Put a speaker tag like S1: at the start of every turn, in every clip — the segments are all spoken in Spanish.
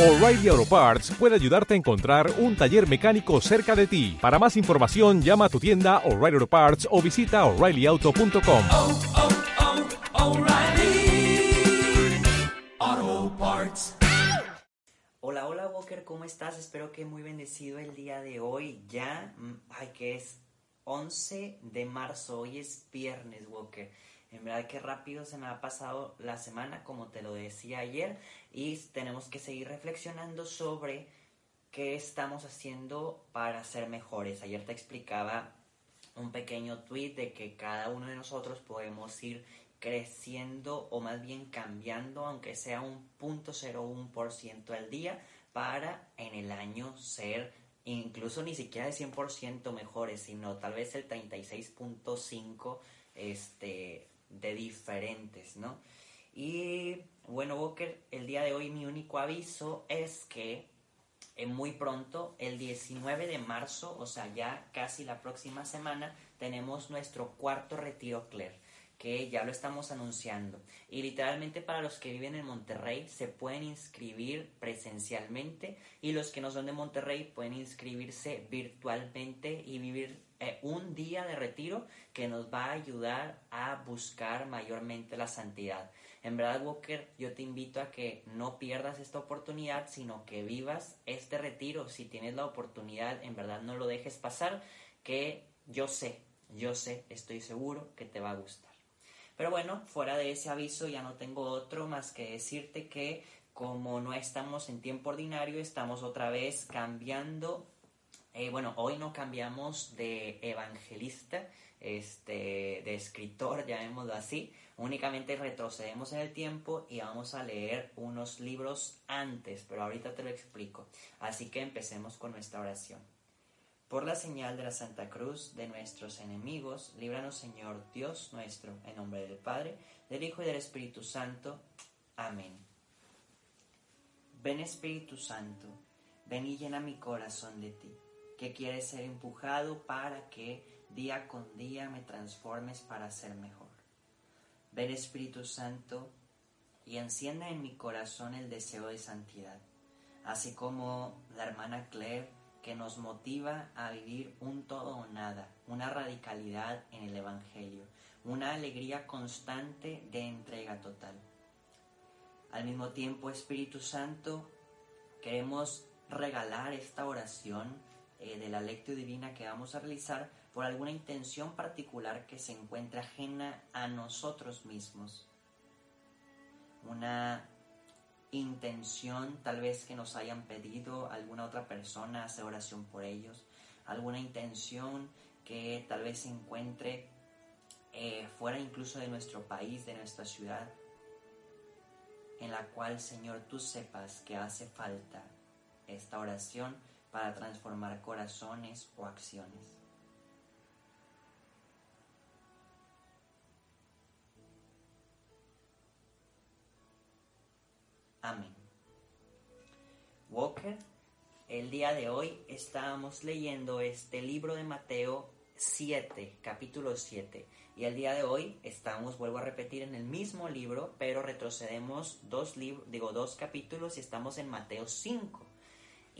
S1: O'Reilly Auto Parts puede ayudarte a encontrar un taller mecánico cerca de ti. Para más información, llama a tu tienda O'Reilly Auto Parts o visita oreillyauto.com.
S2: oh, oh, O'Reilly Auto Parts.
S3: Hola, hola Walker, ¿cómo estás? Espero que muy bendecido el día de hoy. Ya, mm, ay, que es 11 de marzo, hoy es viernes, Walker. En verdad que rápido se me ha pasado la semana, como te lo decía ayer, y tenemos que seguir reflexionando sobre qué estamos haciendo para ser mejores. Ayer te explicaba un pequeño tweet de que cada uno de nosotros podemos ir creciendo o más bien cambiando, aunque sea un punto ciento al día, para en el año ser incluso ni siquiera de 100% mejores, sino tal vez el 36.5 este, de diferentes, ¿no? Y bueno, Walker, el día de hoy mi único aviso es que eh, muy pronto, el 19 de marzo, o sea, ya casi la próxima semana, tenemos nuestro cuarto retiro Claire, que ya lo estamos anunciando. Y literalmente para los que viven en Monterrey se pueden inscribir presencialmente y los que no son de Monterrey pueden inscribirse virtualmente y vivir eh, un día de retiro que nos va a ayudar a buscar mayormente la santidad. En verdad, Walker, yo te invito a que no pierdas esta oportunidad, sino que vivas este retiro. Si tienes la oportunidad, en verdad no lo dejes pasar, que yo sé, yo sé, estoy seguro que te va a gustar. Pero bueno, fuera de ese aviso ya no tengo otro más que decirte que como no estamos en tiempo ordinario, estamos otra vez cambiando eh, bueno, hoy no cambiamos de evangelista, este, de escritor, llamémoslo así. Únicamente retrocedemos en el tiempo y vamos a leer unos libros antes, pero ahorita te lo explico. Así que empecemos con nuestra oración. Por la señal de la Santa Cruz de nuestros enemigos, líbranos Señor Dios nuestro, en nombre del Padre, del Hijo y del Espíritu Santo. Amén. Ven Espíritu Santo, ven y llena mi corazón de ti que quieres ser empujado para que día con día me transformes para ser mejor. Ven Espíritu Santo y encienda en mi corazón el deseo de santidad, así como la hermana Claire que nos motiva a vivir un todo o nada, una radicalidad en el Evangelio, una alegría constante de entrega total. Al mismo tiempo, Espíritu Santo, queremos regalar esta oración eh, de la lectio divina que vamos a realizar por alguna intención particular que se encuentra ajena a nosotros mismos. Una intención tal vez que nos hayan pedido alguna otra persona hacer oración por ellos, alguna intención que tal vez se encuentre eh, fuera incluso de nuestro país, de nuestra ciudad, en la cual Señor tú sepas que hace falta esta oración para transformar corazones o acciones. Amén. Walker, el día de hoy estábamos leyendo este libro de Mateo 7, capítulo 7. Y el día de hoy estamos, vuelvo a repetir, en el mismo libro, pero retrocedemos dos, digo, dos capítulos y estamos en Mateo 5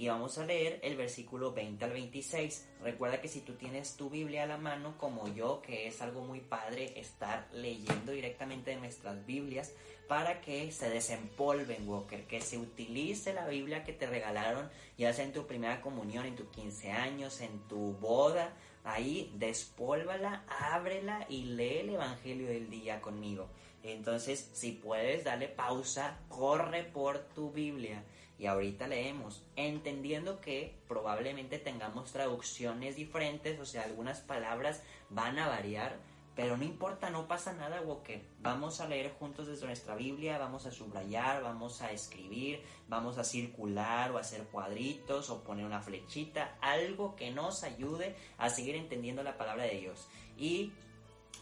S3: y vamos a leer el versículo 20 al 26. Recuerda que si tú tienes tu Biblia a la mano, como yo, que es algo muy padre estar leyendo directamente de nuestras Biblias, para que se desempolven, Walker, que se utilice la Biblia que te regalaron, ya sea en tu primera comunión, en tus 15 años, en tu boda, ahí despólvala, ábrela y lee el Evangelio del día conmigo. Entonces, si puedes, dale pausa, corre por tu Biblia y ahorita leemos, entendiendo que probablemente tengamos traducciones diferentes, o sea, algunas palabras van a variar, pero no importa, no pasa nada, que Vamos a leer juntos desde nuestra Biblia, vamos a subrayar, vamos a escribir, vamos a circular o hacer cuadritos o poner una flechita, algo que nos ayude a seguir entendiendo la palabra de Dios. Y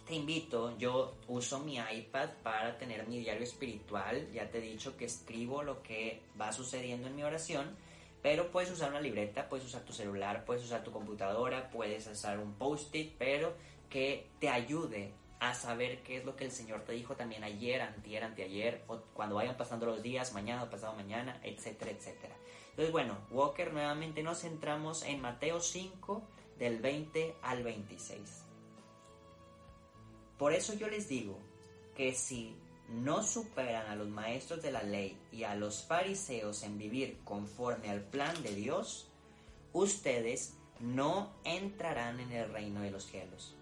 S3: te invito, yo uso mi iPad para tener mi diario espiritual, ya te he dicho que escribo lo que va sucediendo en mi oración, pero puedes usar una libreta, puedes usar tu celular, puedes usar tu computadora, puedes usar un post-it, pero que te ayude a saber qué es lo que el Señor te dijo también ayer, antier, anteayer, o cuando vayan pasando los días, mañana pasado mañana, etcétera, etcétera. Entonces, bueno, Walker, nuevamente nos centramos en Mateo 5, del 20 al 26. Por eso yo les digo que si no superan a los maestros de la ley y a los fariseos en vivir conforme al plan de Dios, ustedes no entrarán en el reino de los cielos.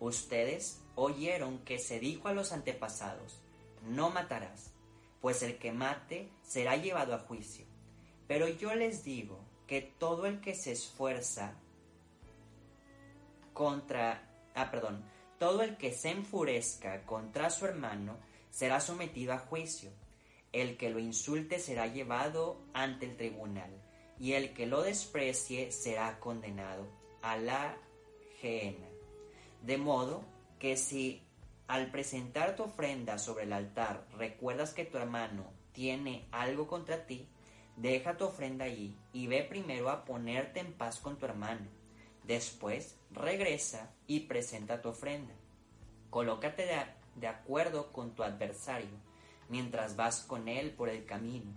S3: Ustedes oyeron que se dijo a los antepasados, no matarás, pues el que mate será llevado a juicio. Pero yo les digo que todo el que se esfuerza contra, ah, perdón, todo el que se enfurezca contra su hermano será sometido a juicio. El que lo insulte será llevado ante el tribunal, y el que lo desprecie será condenado a la gehenna. De modo que si al presentar tu ofrenda sobre el altar recuerdas que tu hermano tiene algo contra ti, deja tu ofrenda allí y ve primero a ponerte en paz con tu hermano. Después regresa y presenta tu ofrenda. Colócate de, acuerdo con tu adversario mientras vas con él por el camino.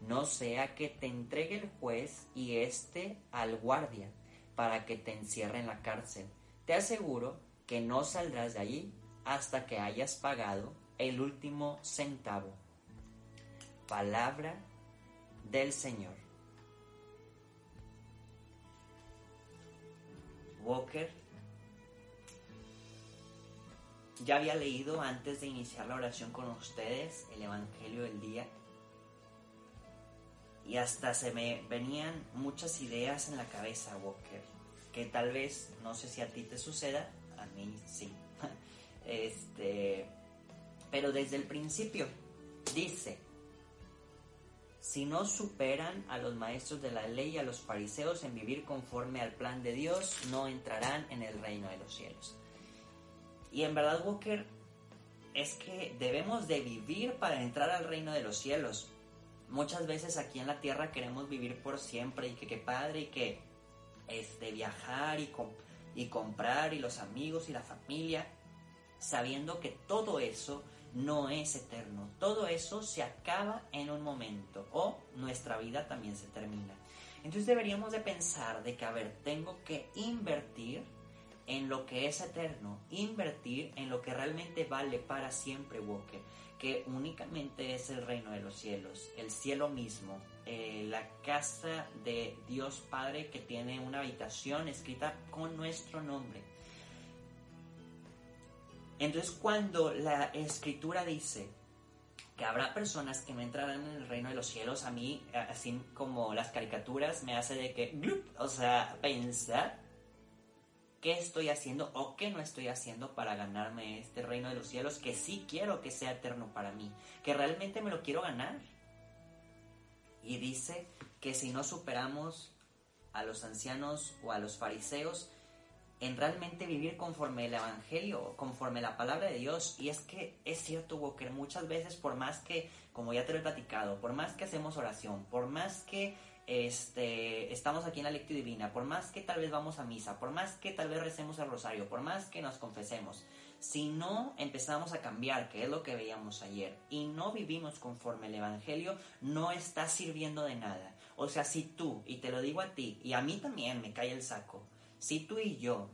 S3: No sea que te entregue el juez y éste al guardia para que te encierre en la cárcel. Te aseguro que no saldrás de allí hasta que hayas pagado el último centavo. Palabra del Señor. Walker ya había leído antes de iniciar la oración con ustedes el Evangelio del día y hasta se me venían muchas ideas en la cabeza, Walker, que tal vez, no sé si a ti te suceda, a mí sí. Este, pero desde el principio dice, si no superan a los maestros de la ley y a los fariseos en vivir conforme al plan de Dios, no entrarán en el reino de los cielos. Y en verdad, Walker, es que debemos de vivir para entrar al reino de los cielos. Muchas veces aquí en la tierra queremos vivir por siempre y que qué padre y que este, viajar y, y comprar y los amigos y la familia, sabiendo que todo eso no es eterno. Todo eso se acaba en un momento o nuestra vida también se termina. Entonces deberíamos de pensar de que, a ver, tengo que invertir en lo que es eterno, invertir en lo que realmente vale para siempre, Walker, que únicamente es el reino de los cielos, el cielo mismo, eh, la casa de Dios Padre que tiene una habitación escrita con nuestro nombre. Entonces cuando la escritura dice que habrá personas que no entrarán en el reino de los cielos, a mí, así como las caricaturas, me hace de que, o sea, pensar qué estoy haciendo o qué no estoy haciendo para ganarme este reino de los cielos que sí quiero que sea eterno para mí, que realmente me lo quiero ganar. Y dice que si no superamos a los ancianos o a los fariseos en realmente vivir conforme el Evangelio, conforme la palabra de Dios. Y es que es cierto, Walker, muchas veces por más que, como ya te lo he platicado, por más que hacemos oración, por más que este, estamos aquí en la lectura divina, por más que tal vez vamos a misa, por más que tal vez recemos el rosario, por más que nos confesemos, si no empezamos a cambiar, que es lo que veíamos ayer, y no vivimos conforme el Evangelio, no está sirviendo de nada. O sea, si tú, y te lo digo a ti, y a mí también me cae el saco, si tú y yo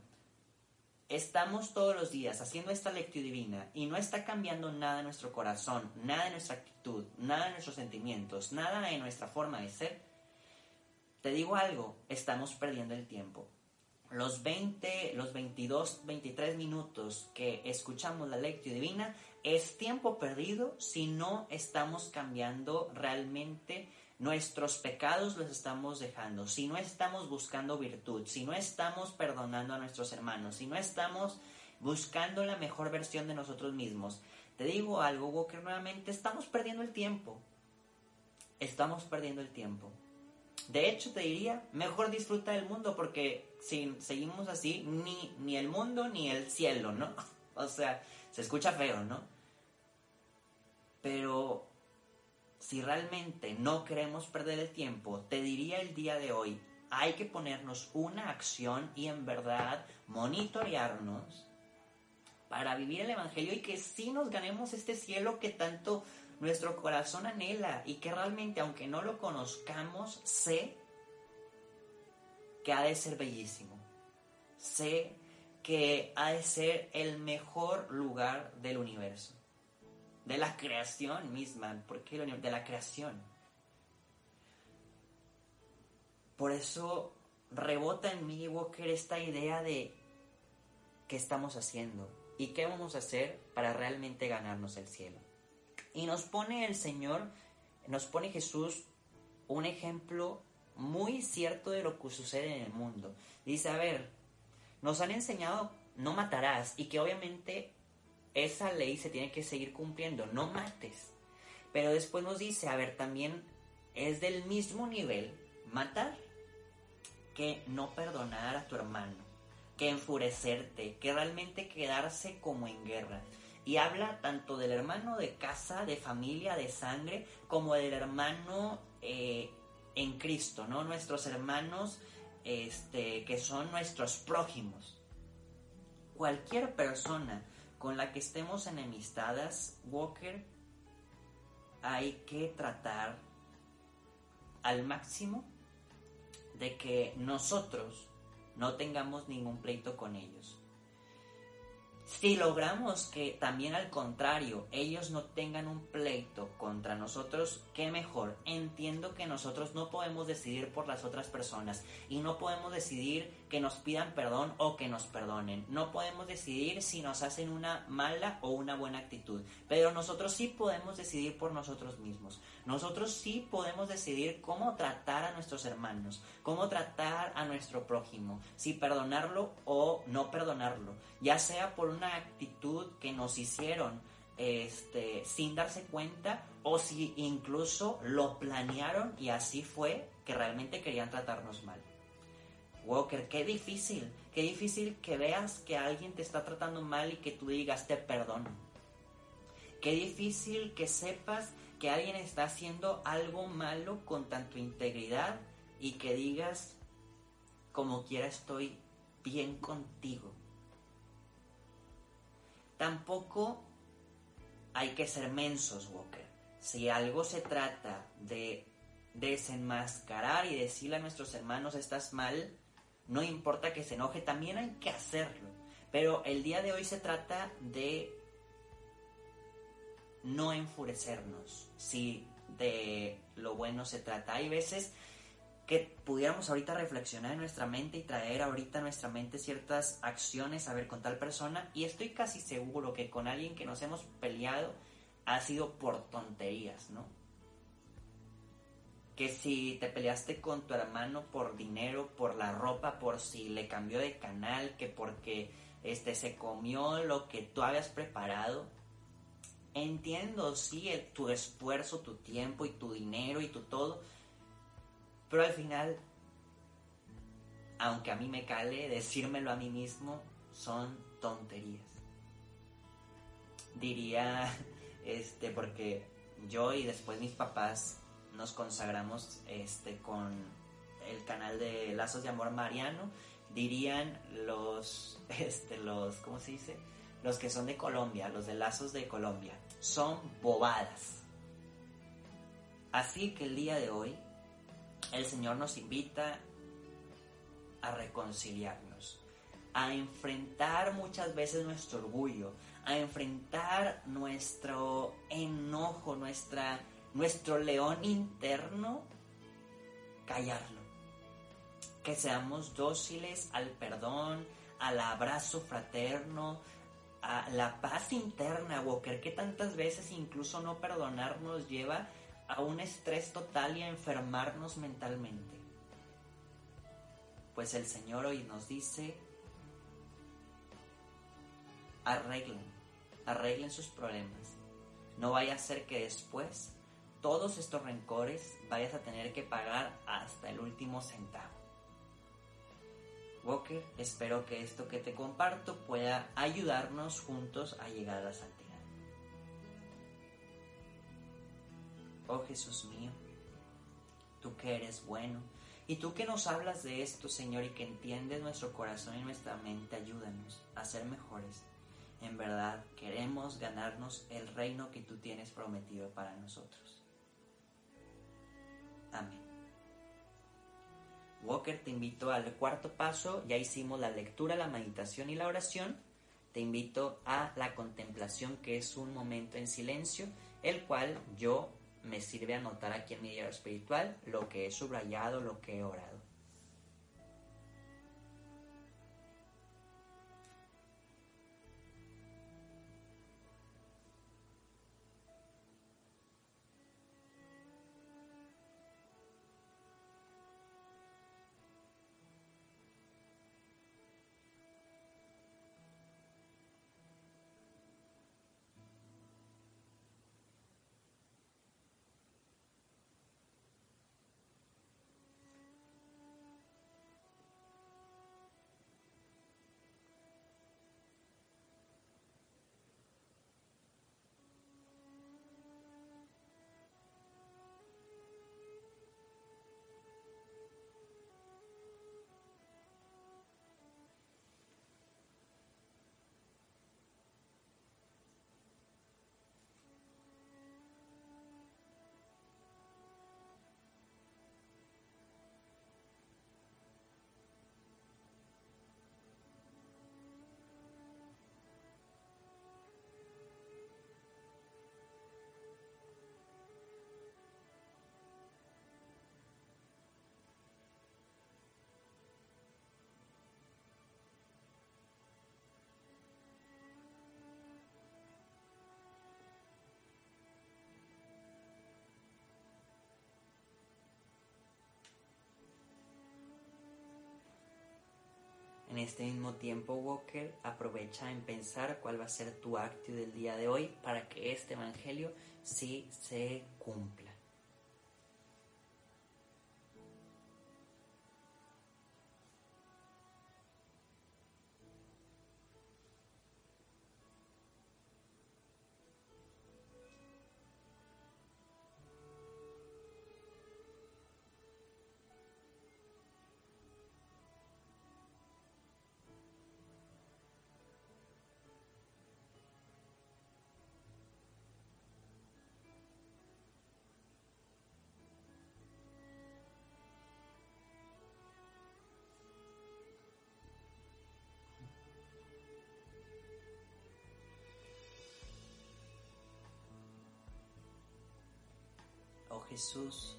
S3: estamos todos los días haciendo esta lectura divina y no está cambiando nada en nuestro corazón, nada en nuestra actitud, nada en nuestros sentimientos, nada en nuestra forma de ser, te digo algo, estamos perdiendo el tiempo. Los 20, los 22, 23 minutos que escuchamos la lectura divina es tiempo perdido si no estamos cambiando realmente nuestros pecados los estamos dejando, si no estamos buscando virtud, si no estamos perdonando a nuestros hermanos, si no estamos buscando la mejor versión de nosotros mismos. Te digo algo, Walker, nuevamente estamos perdiendo el tiempo. Estamos perdiendo el tiempo. De hecho, te diría, mejor disfruta del mundo porque si seguimos así, ni, ni el mundo ni el cielo, ¿no? O sea, se escucha feo, ¿no? Pero si realmente no queremos perder el tiempo, te diría el día de hoy, hay que ponernos una acción y en verdad monitorearnos para vivir el Evangelio y que sí nos ganemos este cielo que tanto nuestro corazón anhela y que realmente, aunque no lo conozcamos, sé que ha de ser bellísimo. Sé que ha de ser el mejor lugar del universo, de la creación misma, porque de la creación. Por eso rebota en mí, Walker, esta idea de qué estamos haciendo y qué vamos a hacer para realmente ganarnos el cielo. Y nos pone el Señor, nos pone Jesús un ejemplo muy cierto de lo que sucede en el mundo. Dice, a ver, nos han enseñado no matarás y que obviamente esa ley se tiene que seguir cumpliendo, no mates. Pero después nos dice, a ver, también es del mismo nivel matar que no perdonar a tu hermano, que enfurecerte, que realmente quedarse como en guerra. Y habla tanto del hermano de casa, de familia, de sangre, como del hermano eh, en Cristo, ¿no? Nuestros hermanos este, que son nuestros prójimos. Cualquier persona con la que estemos enemistadas, Walker, hay que tratar al máximo de que nosotros no tengamos ningún pleito con ellos. Si logramos que también al contrario ellos no tengan un pleito contra nosotros, qué mejor. Entiendo que nosotros no podemos decidir por las otras personas y no podemos decidir que nos pidan perdón o que nos perdonen. No podemos decidir si nos hacen una mala o una buena actitud, pero nosotros sí podemos decidir por nosotros mismos. Nosotros sí podemos decidir cómo tratar a nuestros hermanos, cómo tratar a nuestro prójimo, si perdonarlo o no perdonarlo, ya sea por una actitud que nos hicieron este, sin darse cuenta o si incluso lo planearon y así fue que realmente querían tratarnos mal. Walker, qué difícil, qué difícil que veas que alguien te está tratando mal y que tú digas te perdono. Qué difícil que sepas que alguien está haciendo algo malo con tanto integridad y que digas como quiera estoy bien contigo. Tampoco hay que ser mensos, Walker. Si algo se trata de desenmascarar y decirle a nuestros hermanos estás mal, no importa que se enoje, también hay que hacerlo. Pero el día de hoy se trata de no enfurecernos, si de lo bueno se trata. Hay veces que pudiéramos ahorita reflexionar en nuestra mente y traer ahorita a nuestra mente ciertas acciones a ver con tal persona y estoy casi seguro que con alguien que nos hemos peleado ha sido por tonterías, ¿no? Que si te peleaste con tu hermano por dinero, por la ropa, por si le cambió de canal, que porque este se comió lo que tú habías preparado. Entiendo, sí, tu esfuerzo, tu tiempo y tu dinero y tu todo, pero al final, aunque a mí me cale decírmelo a mí mismo, son tonterías. Diría, este, porque yo y después mis papás nos consagramos este, con el canal de Lazos de Amor Mariano, dirían los, este, los, ¿cómo se dice? Los que son de Colombia, los de Lazos de Colombia, son bobadas. Así que el día de hoy el Señor nos invita a reconciliarnos, a enfrentar muchas veces nuestro orgullo, a enfrentar nuestro enojo, nuestra, nuestro león interno, callarlo. Que seamos dóciles al perdón, al abrazo fraterno, a la paz interna, Walker, que tantas veces incluso no perdonar nos lleva a un estrés total y a enfermarnos mentalmente. Pues el Señor hoy nos dice, arreglen, arreglen sus problemas. No vaya a ser que después todos estos rencores vayas a tener que pagar hasta el último centavo. Walker, espero que esto que te comparto pueda ayudarnos juntos a llegar a la santidad. Oh Jesús mío, tú que eres bueno, y tú que nos hablas de esto, Señor, y que entiendes nuestro corazón y nuestra mente, ayúdanos a ser mejores. En verdad queremos ganarnos el reino que tú tienes prometido para nosotros. Amén. Walker, te invito al cuarto paso. Ya hicimos la lectura, la meditación y la oración. Te invito a la contemplación, que es un momento en silencio, el cual yo me sirve anotar aquí en mi diario espiritual lo que he subrayado, lo que he orado. En este mismo tiempo, Walker, aprovecha en pensar cuál va a ser tu acto del día de hoy para que este Evangelio sí se cumpla. Jesús,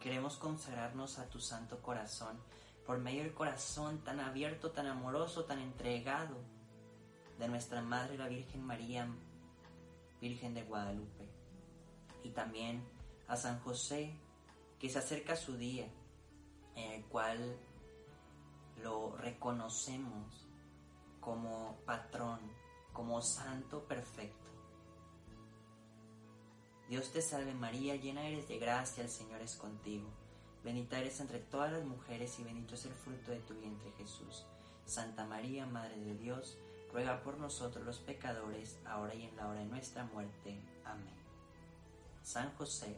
S3: queremos consagrarnos a tu santo corazón por medio del corazón tan abierto, tan amoroso, tan entregado de nuestra Madre la Virgen María, Virgen de Guadalupe. Y también a San José, que se acerca su día, en el cual lo reconocemos como patrón, como santo perfecto. Dios te salve María, llena eres de gracia, el Señor es contigo. Bendita eres entre todas las mujeres y bendito es el fruto de tu vientre Jesús. Santa María, Madre de Dios, ruega por nosotros los pecadores, ahora y en la hora de nuestra muerte. Amén. San José,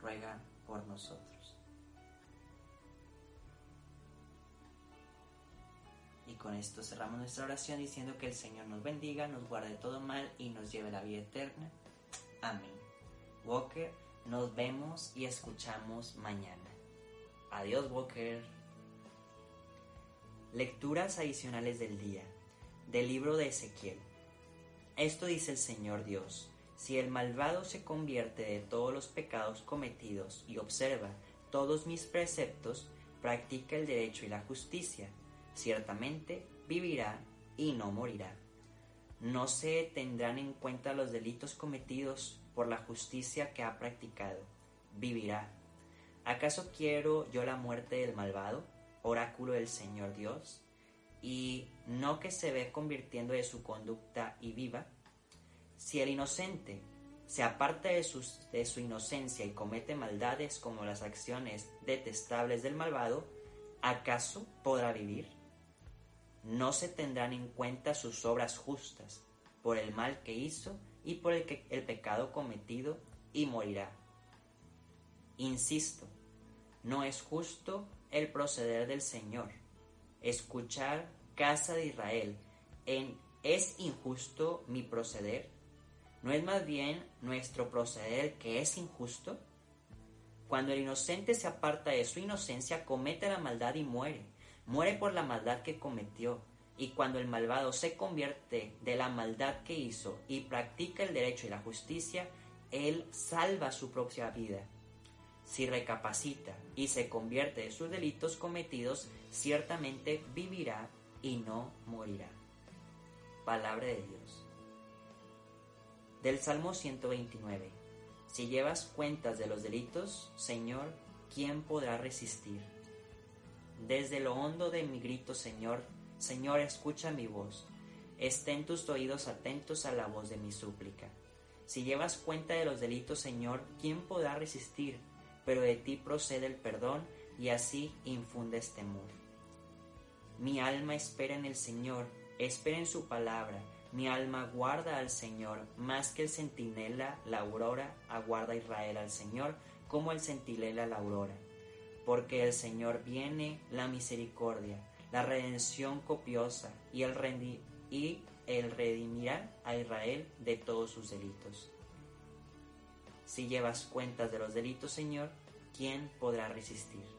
S3: ruega por nosotros. Y con esto cerramos nuestra oración diciendo que el Señor nos bendiga, nos guarde todo mal y nos lleve a la vida eterna. Amén. Walker, nos vemos y escuchamos mañana. Adiós, Walker. Lecturas adicionales del día. Del libro de Ezequiel. Esto dice el Señor Dios. Si el malvado se convierte de todos los pecados cometidos y observa todos mis preceptos, practica el derecho y la justicia, ciertamente vivirá y no morirá. No se tendrán en cuenta los delitos cometidos por la justicia que ha practicado. Vivirá. ¿Acaso quiero yo la muerte del malvado, oráculo del Señor Dios, y no que se ve convirtiendo de su conducta y viva? Si el inocente se aparta de, de su inocencia y comete maldades como las acciones detestables del malvado, ¿acaso podrá vivir? No se tendrán en cuenta sus obras justas por el mal que hizo y por el, el pecado cometido y morirá. Insisto, no es justo el proceder del Señor. Escuchar, casa de Israel, en ¿Es injusto mi proceder? ¿No es más bien nuestro proceder que es injusto? Cuando el inocente se aparta de su inocencia, comete la maldad y muere. Muere por la maldad que cometió. Y cuando el malvado se convierte de la maldad que hizo y practica el derecho y la justicia, él salva su propia vida. Si recapacita y se convierte de sus delitos cometidos, ciertamente vivirá y no morirá. Palabra de Dios. Del Salmo 129. Si llevas cuentas de los delitos, Señor, ¿quién podrá resistir? Desde lo hondo de mi grito, Señor, Señor, escucha mi voz. Estén tus oídos atentos a la voz de mi súplica. Si llevas cuenta de los delitos, Señor, ¿quién podrá resistir? Pero de ti procede el perdón y así infundes temor. Mi alma espera en el Señor, espera en su palabra mi alma guarda al Señor, más que el centinela la aurora aguarda Israel al Señor, como el centinela la aurora. Porque el Señor viene la misericordia, la redención copiosa, y el, redimirá a Israel de todos sus delitos. Si llevas cuentas de los delitos, Señor, ¿quién podrá resistir?